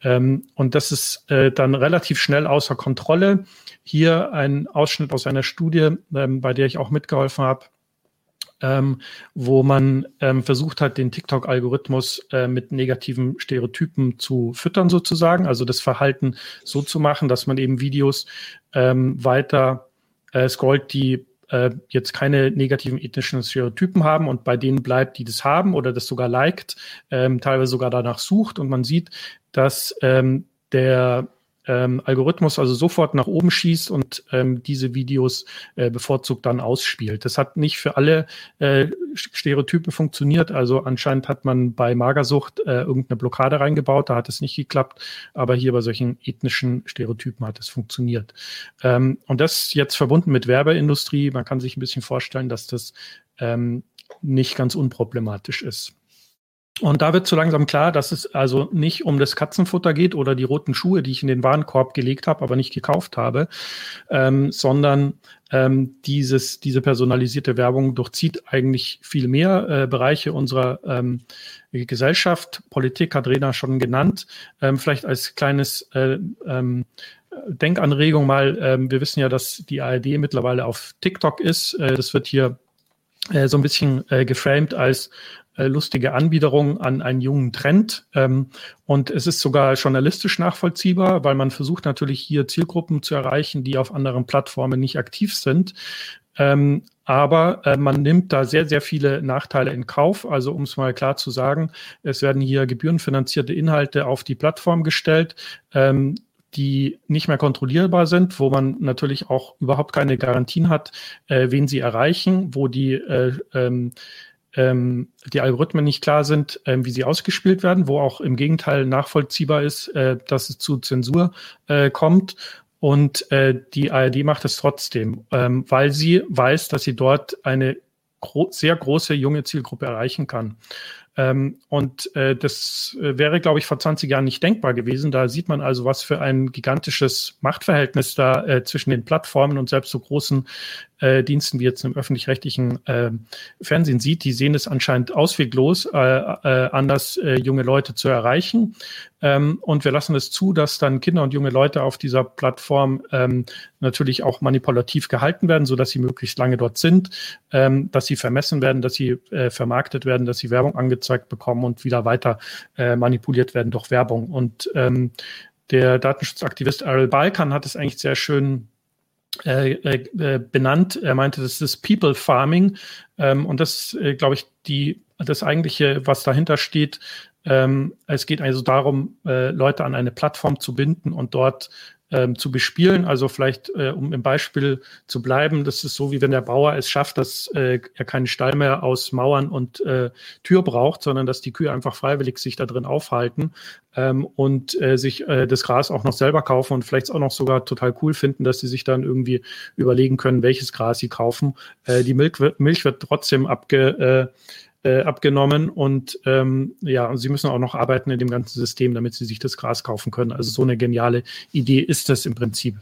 Ähm, und das ist äh, dann relativ schnell außer Kontrolle. Hier ein Ausschnitt aus einer Studie, ähm, bei der ich auch mitgeholfen habe. Ähm, wo man ähm, versucht hat, den TikTok-Algorithmus äh, mit negativen Stereotypen zu füttern, sozusagen. Also das Verhalten so zu machen, dass man eben Videos ähm, weiter äh, scrollt, die äh, jetzt keine negativen ethnischen Stereotypen haben und bei denen bleibt, die das haben oder das sogar liked, ähm, teilweise sogar danach sucht und man sieht, dass ähm, der ähm, Algorithmus also sofort nach oben schießt und ähm, diese Videos äh, bevorzugt dann ausspielt. Das hat nicht für alle äh, Stereotype funktioniert. Also anscheinend hat man bei Magersucht äh, irgendeine Blockade reingebaut, da hat es nicht geklappt, aber hier bei solchen ethnischen Stereotypen hat es funktioniert. Ähm, und das jetzt verbunden mit Werbeindustrie, man kann sich ein bisschen vorstellen, dass das ähm, nicht ganz unproblematisch ist. Und da wird so langsam klar, dass es also nicht um das Katzenfutter geht oder die roten Schuhe, die ich in den Warenkorb gelegt habe, aber nicht gekauft habe, ähm, sondern ähm, dieses, diese personalisierte Werbung durchzieht eigentlich viel mehr äh, Bereiche unserer ähm, Gesellschaft. Politik hat Rena schon genannt. Ähm, vielleicht als kleines äh, ähm, Denkanregung mal, ähm, wir wissen ja, dass die ARD mittlerweile auf TikTok ist. Äh, das wird hier äh, so ein bisschen äh, geframed als lustige Anbiederung an einen jungen Trend. Ähm, und es ist sogar journalistisch nachvollziehbar, weil man versucht natürlich hier Zielgruppen zu erreichen, die auf anderen Plattformen nicht aktiv sind. Ähm, aber äh, man nimmt da sehr, sehr viele Nachteile in Kauf. Also um es mal klar zu sagen, es werden hier gebührenfinanzierte Inhalte auf die Plattform gestellt. Ähm, die nicht mehr kontrollierbar sind, wo man natürlich auch überhaupt keine Garantien hat, äh, wen sie erreichen, wo die äh, ähm, ähm, die Algorithmen nicht klar sind, ähm, wie sie ausgespielt werden, wo auch im Gegenteil nachvollziehbar ist, äh, dass es zu Zensur äh, kommt. Und äh, die ARD macht es trotzdem, ähm, weil sie weiß, dass sie dort eine gro sehr große junge Zielgruppe erreichen kann. Ähm, und äh, das äh, wäre, glaube ich, vor 20 Jahren nicht denkbar gewesen. Da sieht man also, was für ein gigantisches Machtverhältnis da äh, zwischen den Plattformen und selbst so großen äh, Diensten wie jetzt im öffentlich-rechtlichen äh, Fernsehen sieht. Die sehen es anscheinend ausweglos, äh, äh, anders äh, junge Leute zu erreichen. Ähm, und wir lassen es zu, dass dann Kinder und junge Leute auf dieser Plattform ähm, natürlich auch manipulativ gehalten werden, so dass sie möglichst lange dort sind, ähm, dass sie vermessen werden, dass sie äh, vermarktet werden, dass sie Werbung angezeigt bekommen und wieder weiter äh, manipuliert werden durch Werbung. Und ähm, der Datenschutzaktivist Ariel Balkan hat es eigentlich sehr schön äh, äh, benannt. Er meinte, das ist People Farming. Ähm, und das, äh, glaube ich, die, das eigentliche, was dahinter steht. Ähm, es geht also darum, äh, Leute an eine Plattform zu binden und dort ähm, zu bespielen. Also vielleicht, äh, um im Beispiel zu bleiben, das ist so, wie wenn der Bauer es schafft, dass äh, er keinen Stall mehr aus Mauern und äh, Tür braucht, sondern dass die Kühe einfach freiwillig sich da drin aufhalten ähm, und äh, sich äh, das Gras auch noch selber kaufen und vielleicht auch noch sogar total cool finden, dass sie sich dann irgendwie überlegen können, welches Gras sie kaufen. Äh, die Milch wird, Milch wird trotzdem abge äh, äh, abgenommen und ähm, ja, sie müssen auch noch arbeiten in dem ganzen System, damit sie sich das Gras kaufen können. Also so eine geniale Idee ist das im Prinzip.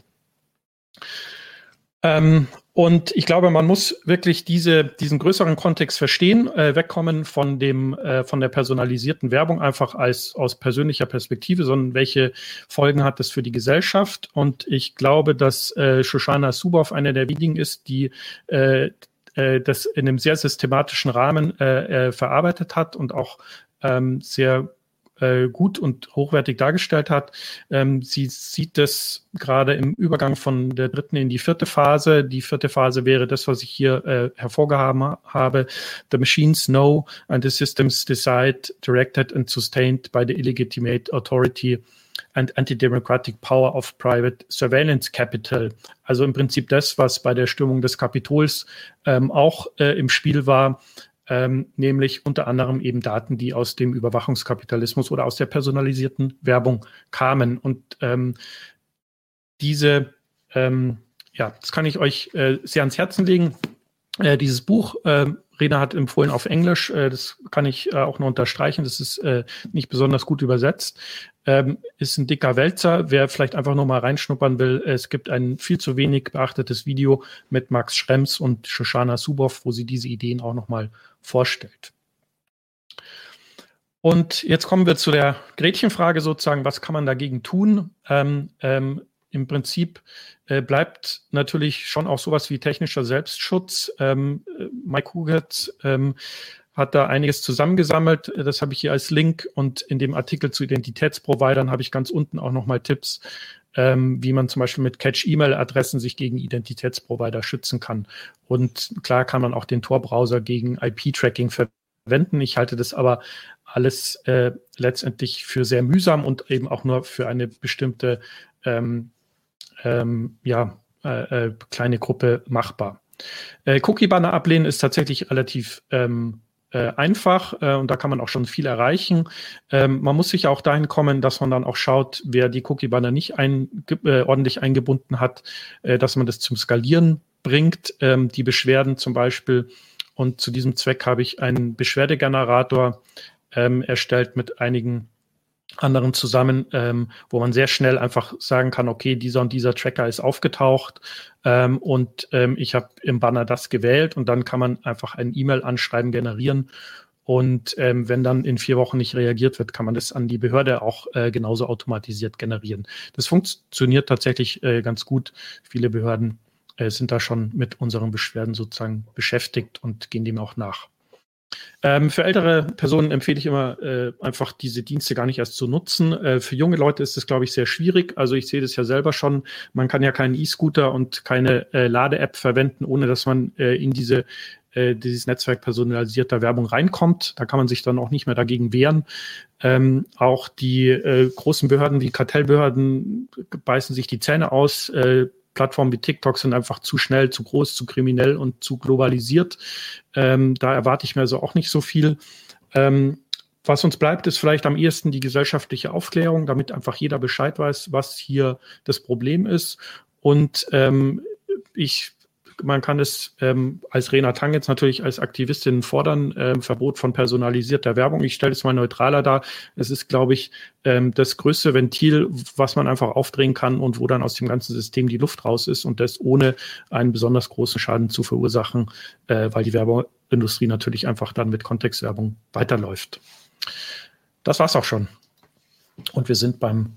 Ähm, und ich glaube, man muss wirklich diese, diesen größeren Kontext verstehen, äh, wegkommen von dem, äh, von der personalisierten Werbung einfach als aus persönlicher Perspektive, sondern welche Folgen hat das für die Gesellschaft? Und ich glaube, dass äh, Shoshana Zuboff eine der wenigen ist, die äh, äh, das in einem sehr systematischen Rahmen äh, äh, verarbeitet hat und auch ähm, sehr äh, gut und hochwertig dargestellt hat. Ähm, sie sieht das gerade im Übergang von der dritten in die vierte Phase. Die vierte Phase wäre das, was ich hier äh, hervorgehoben habe. The machines know and the systems decide, directed and sustained by the illegitimate authority and anti-democratic power of private surveillance capital. Also im Prinzip das, was bei der Stürmung des Kapitols ähm, auch äh, im Spiel war, ähm, nämlich unter anderem eben Daten, die aus dem Überwachungskapitalismus oder aus der personalisierten Werbung kamen. Und ähm, diese, ähm, ja, das kann ich euch äh, sehr ans Herzen legen. Äh, dieses Buch äh, Rena hat empfohlen auf Englisch, äh, das kann ich äh, auch noch unterstreichen, das ist äh, nicht besonders gut übersetzt. Ähm, ist ein dicker Wälzer. Wer vielleicht einfach noch mal reinschnuppern will, es gibt ein viel zu wenig beachtetes Video mit Max Schrems und Shoshana Suboff, wo sie diese Ideen auch noch mal vorstellt. Und jetzt kommen wir zu der Gretchenfrage sozusagen, was kann man dagegen tun? Ähm, ähm, Im Prinzip äh, bleibt natürlich schon auch sowas wie technischer Selbstschutz. Ähm, äh, Mike Huget ähm, hat da einiges zusammengesammelt. Das habe ich hier als Link und in dem Artikel zu Identitätsprovidern habe ich ganz unten auch nochmal Tipps, ähm, wie man zum Beispiel mit Catch-E-Mail-Adressen sich gegen Identitätsprovider schützen kann. Und klar kann man auch den Tor-Browser gegen IP-Tracking verwenden. Ich halte das aber alles äh, letztendlich für sehr mühsam und eben auch nur für eine bestimmte ähm, ähm, ja, äh, äh, kleine Gruppe machbar. Äh, Cookie-Banner ablehnen ist tatsächlich relativ ähm, äh, einfach äh, und da kann man auch schon viel erreichen. Ähm, man muss sich auch dahin kommen, dass man dann auch schaut, wer die Cookie-Banner nicht ein, äh, ordentlich eingebunden hat, äh, dass man das zum Skalieren bringt. Ähm, die Beschwerden zum Beispiel. Und zu diesem Zweck habe ich einen Beschwerdegenerator ähm, erstellt mit einigen anderen zusammen, ähm, wo man sehr schnell einfach sagen kann, okay, dieser und dieser Tracker ist aufgetaucht ähm, und ähm, ich habe im Banner das gewählt und dann kann man einfach ein E-Mail-Anschreiben generieren und ähm, wenn dann in vier Wochen nicht reagiert wird, kann man das an die Behörde auch äh, genauso automatisiert generieren. Das funktioniert tatsächlich äh, ganz gut. Viele Behörden äh, sind da schon mit unseren Beschwerden sozusagen beschäftigt und gehen dem auch nach. Ähm, für ältere Personen empfehle ich immer äh, einfach diese Dienste gar nicht erst zu nutzen. Äh, für junge Leute ist das, glaube ich, sehr schwierig. Also ich sehe das ja selber schon. Man kann ja keinen E-Scooter und keine äh, Lade-App verwenden, ohne dass man äh, in diese äh, dieses Netzwerk personalisierter Werbung reinkommt. Da kann man sich dann auch nicht mehr dagegen wehren. Ähm, auch die äh, großen Behörden wie Kartellbehörden beißen sich die Zähne aus. Plattformen wie TikTok sind einfach zu schnell, zu groß, zu kriminell und zu globalisiert. Ähm, da erwarte ich mir also auch nicht so viel. Ähm, was uns bleibt, ist vielleicht am ehesten die gesellschaftliche Aufklärung, damit einfach jeder Bescheid weiß, was hier das Problem ist. Und ähm, ich man kann es ähm, als Rena Tang jetzt natürlich als Aktivistin fordern, ähm, Verbot von personalisierter Werbung. Ich stelle es mal neutraler dar. Es ist, glaube ich, ähm, das größte Ventil, was man einfach aufdrehen kann und wo dann aus dem ganzen System die Luft raus ist und das ohne einen besonders großen Schaden zu verursachen, äh, weil die Werbeindustrie natürlich einfach dann mit Kontextwerbung weiterläuft. Das war's auch schon. Und wir sind beim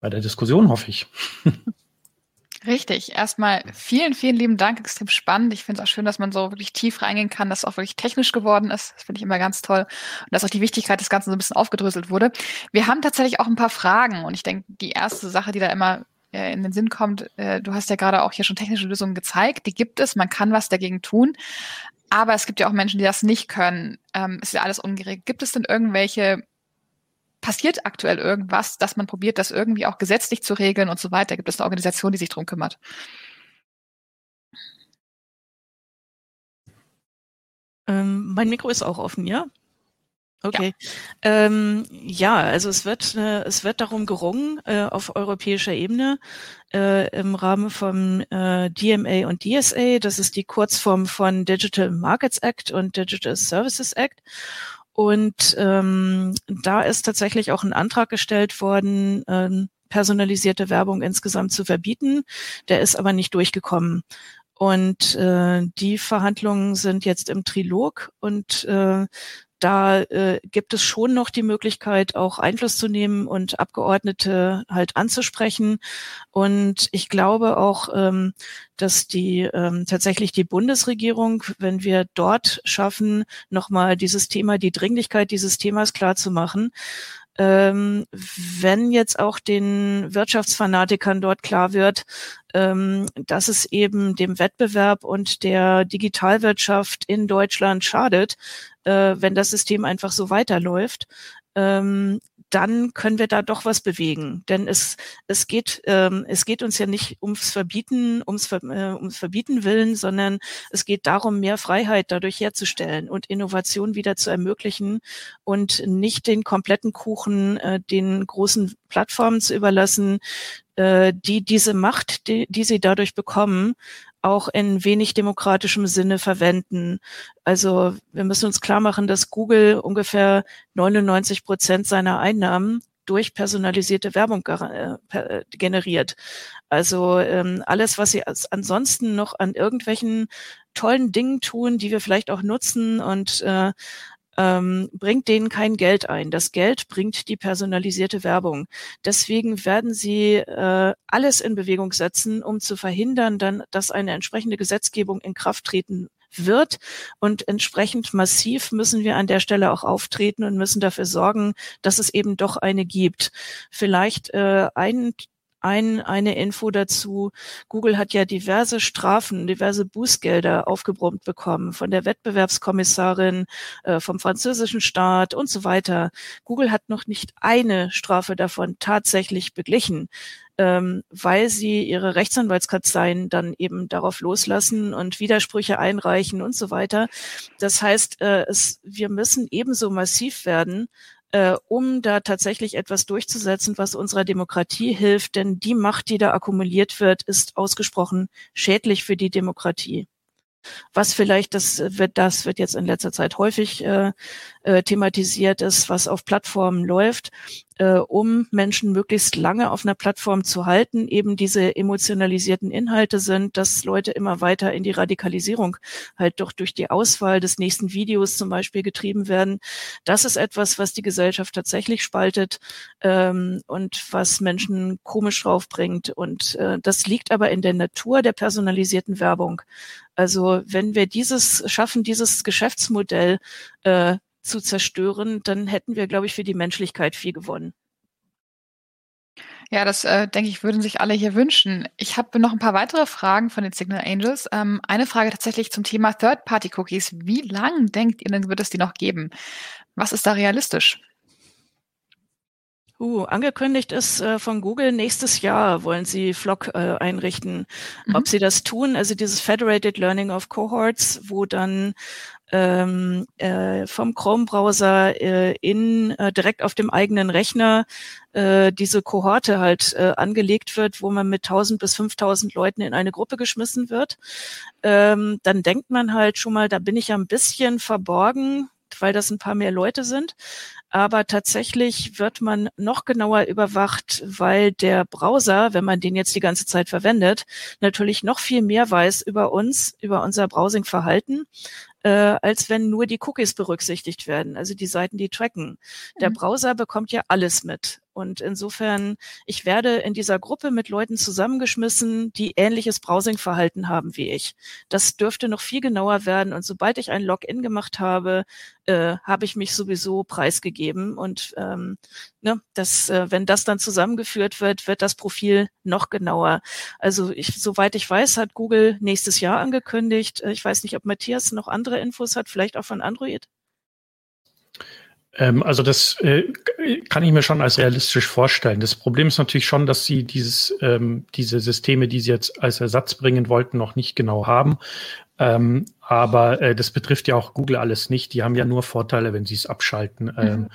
bei der Diskussion, hoffe ich. (laughs) Richtig. Erstmal vielen, vielen lieben Dank. Extrem spannend. Ich finde es auch schön, dass man so wirklich tief reingehen kann, dass es auch wirklich technisch geworden ist. Das finde ich immer ganz toll. Und dass auch die Wichtigkeit des Ganzen so ein bisschen aufgedröselt wurde. Wir haben tatsächlich auch ein paar Fragen. Und ich denke, die erste Sache, die da immer äh, in den Sinn kommt, äh, du hast ja gerade auch hier schon technische Lösungen gezeigt. Die gibt es. Man kann was dagegen tun. Aber es gibt ja auch Menschen, die das nicht können. Ähm, ist ja alles ungeregelt. Gibt es denn irgendwelche passiert aktuell irgendwas, dass man probiert, das irgendwie auch gesetzlich zu regeln und so weiter? Gibt es eine Organisation, die sich darum kümmert? Ähm, mein Mikro ist auch offen, ja? Okay. Ja, ähm, ja also es wird, äh, es wird darum gerungen äh, auf europäischer Ebene äh, im Rahmen vom äh, DMA und DSA. Das ist die Kurzform von Digital Markets Act und Digital Services Act. Und ähm, da ist tatsächlich auch ein Antrag gestellt worden, ähm, personalisierte Werbung insgesamt zu verbieten. Der ist aber nicht durchgekommen. Und äh, die Verhandlungen sind jetzt im Trilog und äh, da äh, gibt es schon noch die Möglichkeit, auch Einfluss zu nehmen und Abgeordnete halt anzusprechen. Und ich glaube auch, ähm, dass die ähm, tatsächlich die Bundesregierung, wenn wir dort schaffen, nochmal dieses Thema, die Dringlichkeit dieses Themas klar zu machen, ähm, wenn jetzt auch den Wirtschaftsfanatikern dort klar wird, ähm, dass es eben dem Wettbewerb und der Digitalwirtschaft in Deutschland schadet, äh, wenn das System einfach so weiterläuft, ähm, dann können wir da doch was bewegen. Denn es, es, geht, ähm, es geht uns ja nicht ums Verbieten, ums, Ver, äh, ums Verbieten willen, sondern es geht darum, mehr Freiheit dadurch herzustellen und Innovation wieder zu ermöglichen und nicht den kompletten Kuchen äh, den großen Plattformen zu überlassen, äh, die diese Macht, die, die sie dadurch bekommen, auch in wenig demokratischem Sinne verwenden. Also wir müssen uns klar machen, dass Google ungefähr 99 Prozent seiner Einnahmen durch personalisierte Werbung äh, äh, generiert. Also ähm, alles, was sie ansonsten noch an irgendwelchen tollen Dingen tun, die wir vielleicht auch nutzen und äh, ähm, bringt denen kein Geld ein. Das Geld bringt die personalisierte Werbung. Deswegen werden sie äh, alles in Bewegung setzen, um zu verhindern, dann, dass eine entsprechende Gesetzgebung in Kraft treten wird. Und entsprechend massiv müssen wir an der Stelle auch auftreten und müssen dafür sorgen, dass es eben doch eine gibt. Vielleicht äh, ein ein, eine Info dazu. Google hat ja diverse Strafen, diverse Bußgelder aufgebrummt bekommen von der Wettbewerbskommissarin, äh, vom französischen Staat und so weiter. Google hat noch nicht eine Strafe davon tatsächlich beglichen, ähm, weil sie ihre Rechtsanwaltskanzleien dann eben darauf loslassen und Widersprüche einreichen und so weiter. Das heißt, äh, es, wir müssen ebenso massiv werden, äh, um da tatsächlich etwas durchzusetzen, was unserer Demokratie hilft. Denn die Macht, die da akkumuliert wird, ist ausgesprochen schädlich für die Demokratie. Was vielleicht, das wird, das wird jetzt in letzter Zeit häufig äh, äh, thematisiert ist, was auf Plattformen läuft, äh, um Menschen möglichst lange auf einer Plattform zu halten, eben diese emotionalisierten Inhalte sind, dass Leute immer weiter in die Radikalisierung halt doch durch die Auswahl des nächsten Videos zum Beispiel getrieben werden. Das ist etwas, was die Gesellschaft tatsächlich spaltet ähm, und was Menschen komisch draufbringt. Und äh, das liegt aber in der Natur der personalisierten Werbung. Also wenn wir dieses schaffen, dieses Geschäftsmodell äh, zu zerstören, dann hätten wir, glaube ich, für die Menschlichkeit viel gewonnen. Ja, das äh, denke ich, würden sich alle hier wünschen. Ich habe noch ein paar weitere Fragen von den Signal Angels. Ähm, eine Frage tatsächlich zum Thema Third-Party-Cookies. Wie lang denkt ihr denn, wird es die noch geben? Was ist da realistisch? Uh, angekündigt ist äh, von Google, nächstes Jahr wollen sie Flock äh, einrichten. Mhm. Ob sie das tun, also dieses Federated Learning of Cohorts, wo dann ähm, äh, vom Chrome-Browser äh, in äh, direkt auf dem eigenen Rechner äh, diese Kohorte halt äh, angelegt wird, wo man mit 1000 bis 5000 Leuten in eine Gruppe geschmissen wird, ähm, dann denkt man halt schon mal, da bin ich ja ein bisschen verborgen, weil das ein paar mehr Leute sind. Aber tatsächlich wird man noch genauer überwacht, weil der Browser, wenn man den jetzt die ganze Zeit verwendet, natürlich noch viel mehr weiß über uns, über unser Browsing-Verhalten äh, als wenn nur die Cookies berücksichtigt werden, also die Seiten, die tracken. Der mhm. Browser bekommt ja alles mit. Und insofern, ich werde in dieser Gruppe mit Leuten zusammengeschmissen, die ähnliches Browsing-Verhalten haben wie ich. Das dürfte noch viel genauer werden. Und sobald ich ein Login gemacht habe, äh, habe ich mich sowieso preisgegeben. Und ähm, ne, das, äh, wenn das dann zusammengeführt wird, wird das Profil noch genauer. Also ich, soweit ich weiß, hat Google nächstes Jahr angekündigt. Äh, ich weiß nicht, ob Matthias noch andere Infos hat, vielleicht auch von Android. Ähm, also das äh, kann ich mir schon als realistisch vorstellen. Das Problem ist natürlich schon, dass sie dieses, ähm, diese Systeme, die sie jetzt als Ersatz bringen wollten, noch nicht genau haben. Ähm, aber äh, das betrifft ja auch Google alles nicht. Die haben ja nur Vorteile, wenn sie es abschalten. Ähm, mhm.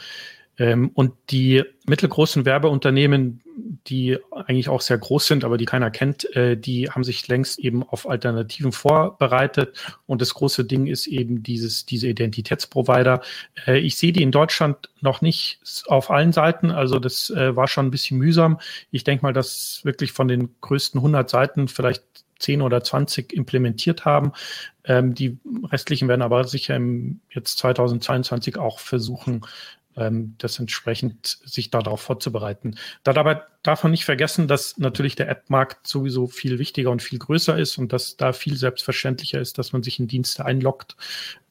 Ähm, und die mittelgroßen Werbeunternehmen, die eigentlich auch sehr groß sind, aber die keiner kennt, äh, die haben sich längst eben auf Alternativen vorbereitet. Und das große Ding ist eben dieses, diese Identitätsprovider. Äh, ich sehe die in Deutschland noch nicht auf allen Seiten. Also das äh, war schon ein bisschen mühsam. Ich denke mal, dass wirklich von den größten 100 Seiten vielleicht 10 oder 20 implementiert haben. Ähm, die restlichen werden aber sicher im jetzt 2022 auch versuchen, ähm, das entsprechend sich darauf vorzubereiten. Da dabei darf man nicht vergessen, dass natürlich der App-Markt sowieso viel wichtiger und viel größer ist und dass da viel selbstverständlicher ist, dass man sich in Dienste einloggt.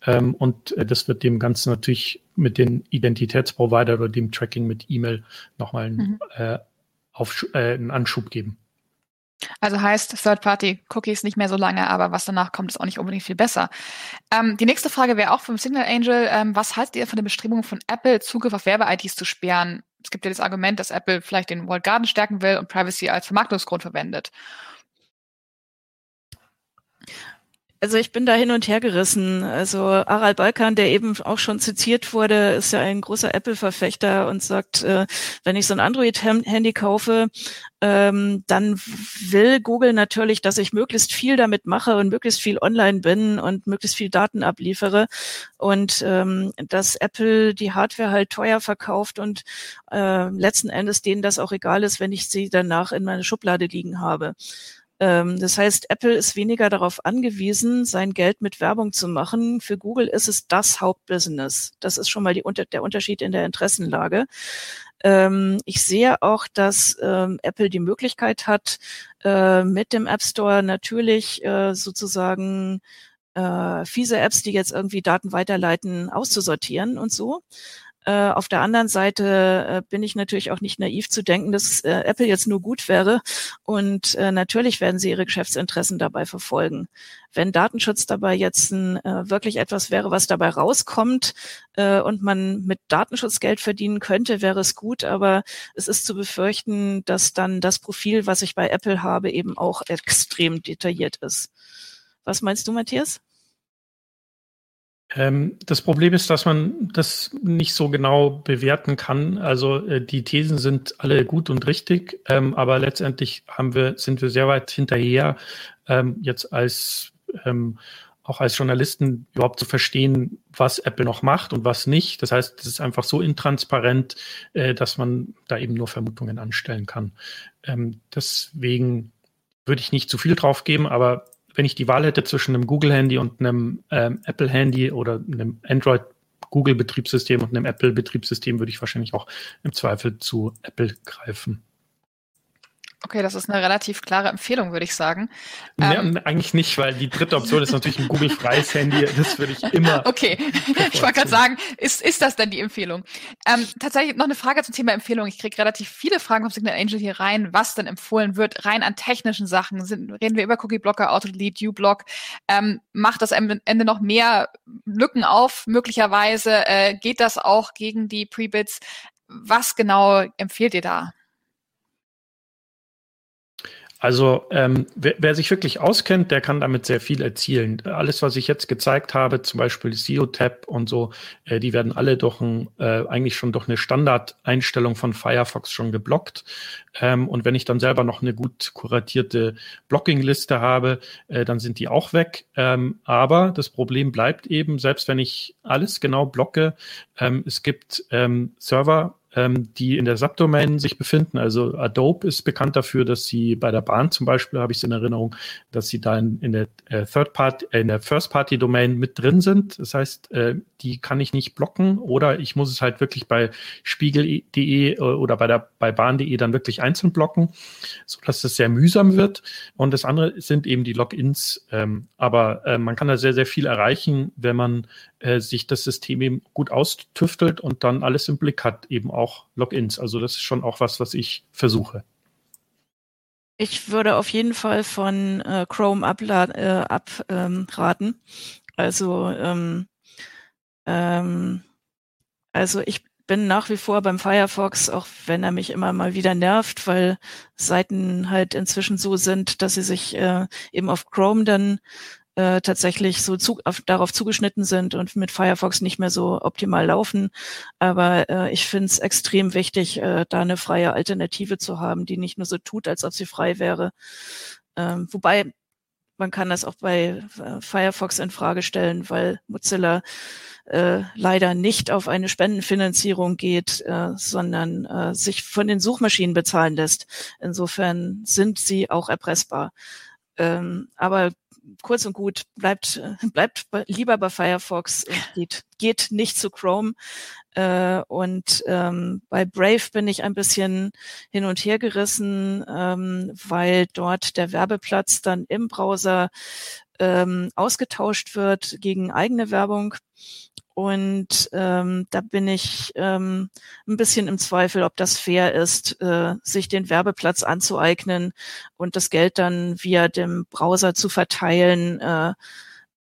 Ähm, und äh, das wird dem Ganzen natürlich mit den Identitätsprovider oder dem Tracking mit E-Mail nochmal einen, mhm. äh, auf, äh, einen Anschub geben. Also heißt Third-Party-Cookies nicht mehr so lange, aber was danach kommt, ist auch nicht unbedingt viel besser. Ähm, die nächste Frage wäre auch vom Signal Angel. Ähm, was haltet ihr von der Bestrebung von Apple, Zugriff auf Werbe-IDs zu sperren? Es gibt ja das Argument, dass Apple vielleicht den Walled Garden stärken will und Privacy als Vermarktungsgrund verwendet. Also ich bin da hin und her gerissen. Also Aral Balkan, der eben auch schon zitiert wurde, ist ja ein großer Apple-Verfechter und sagt, äh, wenn ich so ein Android-Handy kaufe, ähm, dann will Google natürlich, dass ich möglichst viel damit mache und möglichst viel online bin und möglichst viel Daten abliefere und ähm, dass Apple die Hardware halt teuer verkauft und äh, letzten Endes denen das auch egal ist, wenn ich sie danach in meine Schublade liegen habe. Ähm, das heißt, Apple ist weniger darauf angewiesen, sein Geld mit Werbung zu machen. Für Google ist es das Hauptbusiness. Das ist schon mal die, der Unterschied in der Interessenlage. Ähm, ich sehe auch, dass ähm, Apple die Möglichkeit hat, äh, mit dem App Store natürlich äh, sozusagen äh, fiese Apps, die jetzt irgendwie Daten weiterleiten, auszusortieren und so. Äh, auf der anderen Seite äh, bin ich natürlich auch nicht naiv zu denken, dass äh, Apple jetzt nur gut wäre. Und äh, natürlich werden sie ihre Geschäftsinteressen dabei verfolgen. Wenn Datenschutz dabei jetzt ein, äh, wirklich etwas wäre, was dabei rauskommt äh, und man mit Datenschutz Geld verdienen könnte, wäre es gut. Aber es ist zu befürchten, dass dann das Profil, was ich bei Apple habe, eben auch extrem detailliert ist. Was meinst du, Matthias? Ähm, das Problem ist, dass man das nicht so genau bewerten kann. Also äh, die Thesen sind alle gut und richtig, ähm, aber letztendlich haben wir, sind wir sehr weit hinterher, ähm, jetzt als ähm, auch als Journalisten überhaupt zu verstehen, was Apple noch macht und was nicht. Das heißt, es ist einfach so intransparent, äh, dass man da eben nur Vermutungen anstellen kann. Ähm, deswegen würde ich nicht zu viel drauf geben, aber wenn ich die Wahl hätte zwischen einem Google-Handy und einem ähm, Apple-Handy oder einem Android Google-Betriebssystem und einem Apple-Betriebssystem würde ich wahrscheinlich auch im Zweifel zu Apple greifen. Okay, das ist eine relativ klare Empfehlung, würde ich sagen. Nee, ähm, eigentlich nicht, weil die dritte Option ist natürlich ein Google-freies Handy. Das würde ich immer. (laughs) Okay, ich wollte gerade sagen, ist, ist das denn die Empfehlung? Ähm, tatsächlich noch eine Frage zum Thema Empfehlung. Ich kriege relativ viele Fragen vom Signal Angel hier rein, was denn empfohlen wird, rein an technischen Sachen. Sind, reden wir über Cookie-Blocker, Auto-Delete, U-Block? Ähm, macht das am Ende noch mehr Lücken auf, möglicherweise? Äh, geht das auch gegen die Pre-Bits? Was genau empfehlt ihr da? Also ähm, wer, wer, sich wirklich auskennt, der kann damit sehr viel erzielen. Alles, was ich jetzt gezeigt habe, zum Beispiel SEO-Tab und so, äh, die werden alle durch ein, äh, eigentlich schon durch eine Standardeinstellung von Firefox schon geblockt. Ähm, und wenn ich dann selber noch eine gut kuratierte Blocking-Liste habe, äh, dann sind die auch weg. Ähm, aber das Problem bleibt eben, selbst wenn ich alles genau blocke, ähm, es gibt ähm, Server, ähm, die in der Subdomain sich befinden. Also Adobe ist bekannt dafür, dass sie bei der Bahn zum Beispiel, habe ich es in Erinnerung, dass sie da in, in der äh, Third Party, äh, in der First Party Domain mit drin sind. Das heißt, äh, die kann ich nicht blocken oder ich muss es halt wirklich bei spiegel.de äh, oder bei der bei bahn.de dann wirklich einzeln blocken, so dass es sehr mühsam wird. Und das andere sind eben die Logins. Ähm, aber äh, man kann da sehr sehr viel erreichen, wenn man äh, sich das System eben gut austüftelt und dann alles im Blick hat, eben auch Logins. Also das ist schon auch was, was ich versuche. Ich würde auf jeden Fall von äh, Chrome abraten. Äh, ab, ähm, also ähm, ähm, also ich bin nach wie vor beim Firefox, auch wenn er mich immer mal wieder nervt, weil Seiten halt inzwischen so sind, dass sie sich äh, eben auf Chrome dann äh, tatsächlich so zu, auf, darauf zugeschnitten sind und mit Firefox nicht mehr so optimal laufen. Aber äh, ich finde es extrem wichtig, äh, da eine freie Alternative zu haben, die nicht nur so tut, als ob sie frei wäre. Ähm, wobei man kann das auch bei äh, Firefox in Frage stellen, weil Mozilla äh, leider nicht auf eine Spendenfinanzierung geht, äh, sondern äh, sich von den Suchmaschinen bezahlen lässt. Insofern sind sie auch erpressbar. Ähm, aber kurz und gut, bleibt, bleibt lieber bei Firefox geht, geht nicht zu Chrome. Äh, und ähm, bei Brave bin ich ein bisschen hin und her gerissen, ähm, weil dort der Werbeplatz dann im Browser ähm, ausgetauscht wird gegen eigene Werbung. Und ähm, da bin ich ähm, ein bisschen im Zweifel, ob das fair ist, äh, sich den Werbeplatz anzueignen und das Geld dann via dem Browser zu verteilen. Äh,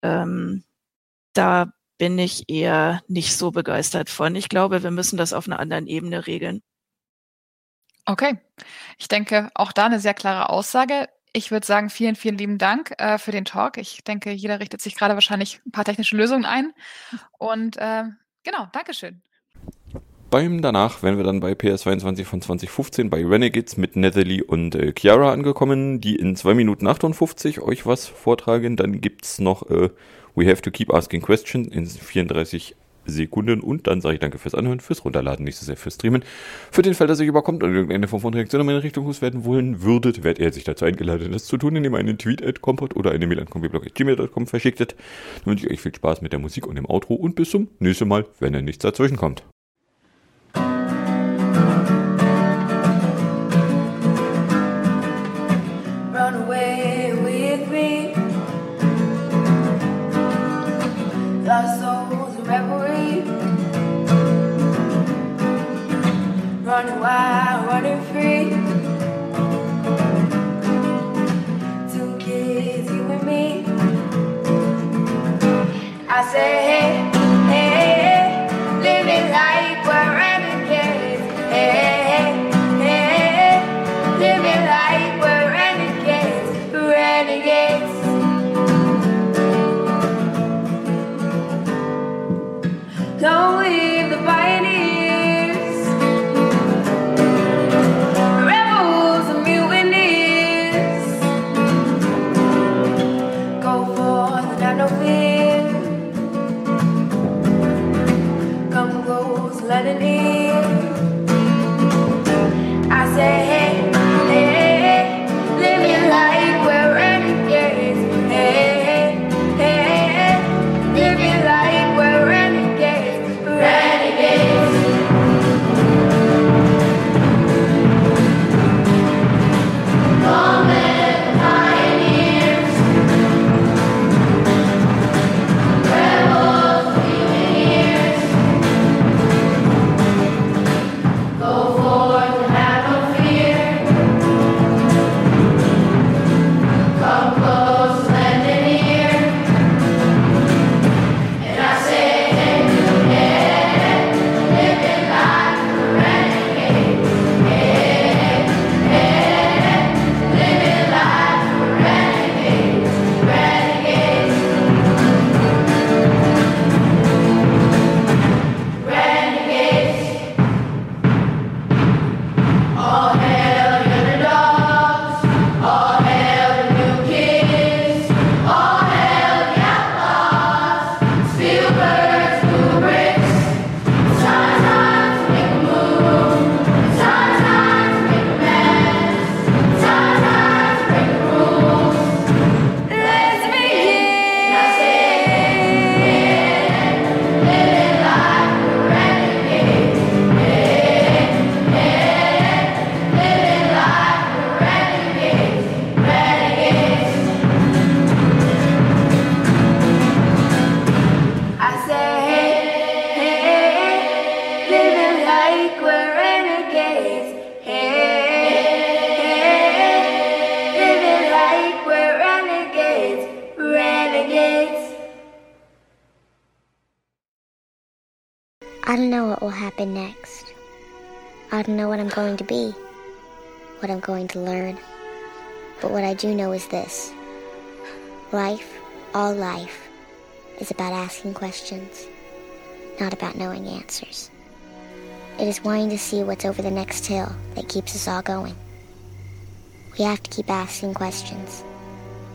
ähm, da bin ich eher nicht so begeistert von. Ich glaube, wir müssen das auf einer anderen Ebene regeln. Okay. Ich denke, auch da eine sehr klare Aussage. Ich würde sagen, vielen, vielen lieben Dank äh, für den Talk. Ich denke, jeder richtet sich gerade wahrscheinlich ein paar technische Lösungen ein. Und äh, genau, Dankeschön. Beim danach wären wir dann bei PS22 von 2015 bei Renegades mit Netherly und äh, Chiara angekommen, die in 2 Minuten 58 euch was vortragen. Dann gibt's noch äh, We Have to Keep Asking Questions in 34 Sekunden und dann sage ich danke fürs Anhören, fürs Runterladen, nicht so sehr fürs Streamen. Für den Fall, dass ihr überkommt und irgendeine Form von Reaktion in meine Richtung loswerden wollen würdet, werdet ihr sich dazu eingeladen, das zu tun, indem ihr einen Tweet at Compot oder eine Mail an compiblog.gmail.com verschicktet. Dann wünsche ich euch viel Spaß mit der Musik und dem Outro und bis zum nächsten Mal, wenn ihr nichts dazwischen kommt. Going to be, what I'm going to learn. But what I do know is this life, all life, is about asking questions, not about knowing answers. It is wanting to see what's over the next hill that keeps us all going. We have to keep asking questions,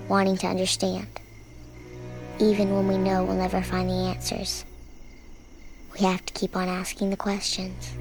wanting to understand, even when we know we'll never find the answers. We have to keep on asking the questions.